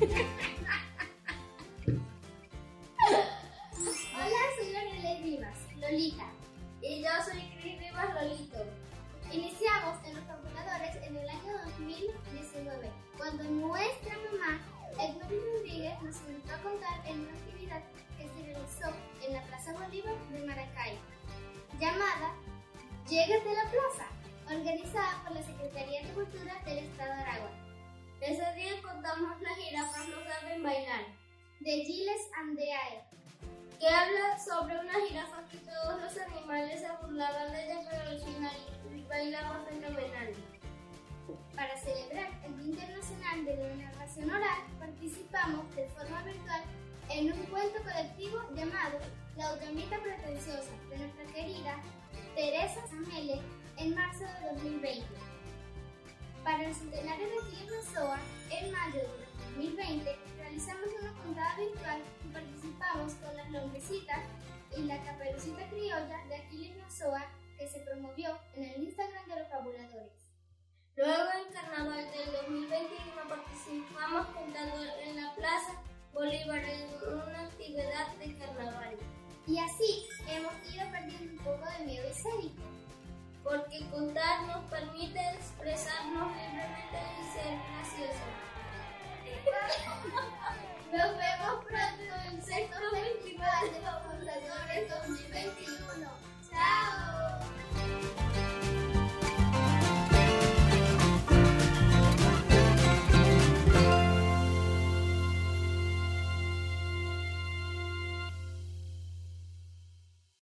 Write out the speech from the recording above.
Hola, soy Lorelei Rivas, Lolita. Y yo soy Cris Rivas Lolito. Iniciamos en los computadores en el año 2019, cuando nuestra mamá, Edmundo Rodríguez, nos invitó a contar en una actividad que se realizó en la Plaza Bolívar de Maracay, llamada Llegas de la Plaza, organizada por la Secretaría de Cultura del Estado de Aragua. Ese día contamos Las jirafas no saben bailar, de Giles Andeae, que habla sobre una jirafa que todos los animales se burlaban de ella, pero al final bailaba fenomenal. Para celebrar el Día Internacional de la Narración Oral, participamos de forma virtual en un cuento colectivo llamado La Automita Pretenciosa de nuestra querida Teresa Samele en marzo de 2020. Para el centenario de Nazoa, en mayo de 2020, realizamos una juntada virtual y participamos con las lombrecitas y la caperucita criolla de Aquiles Nazoa que se promovió en el Instagram de los fabuladores. Luego en carnaval del 2021 participamos cantando en la Plaza Bolívar en una actividad de carnaval. Y así hemos ido perdiendo un poco de miedo escénico. Porque contar nos permite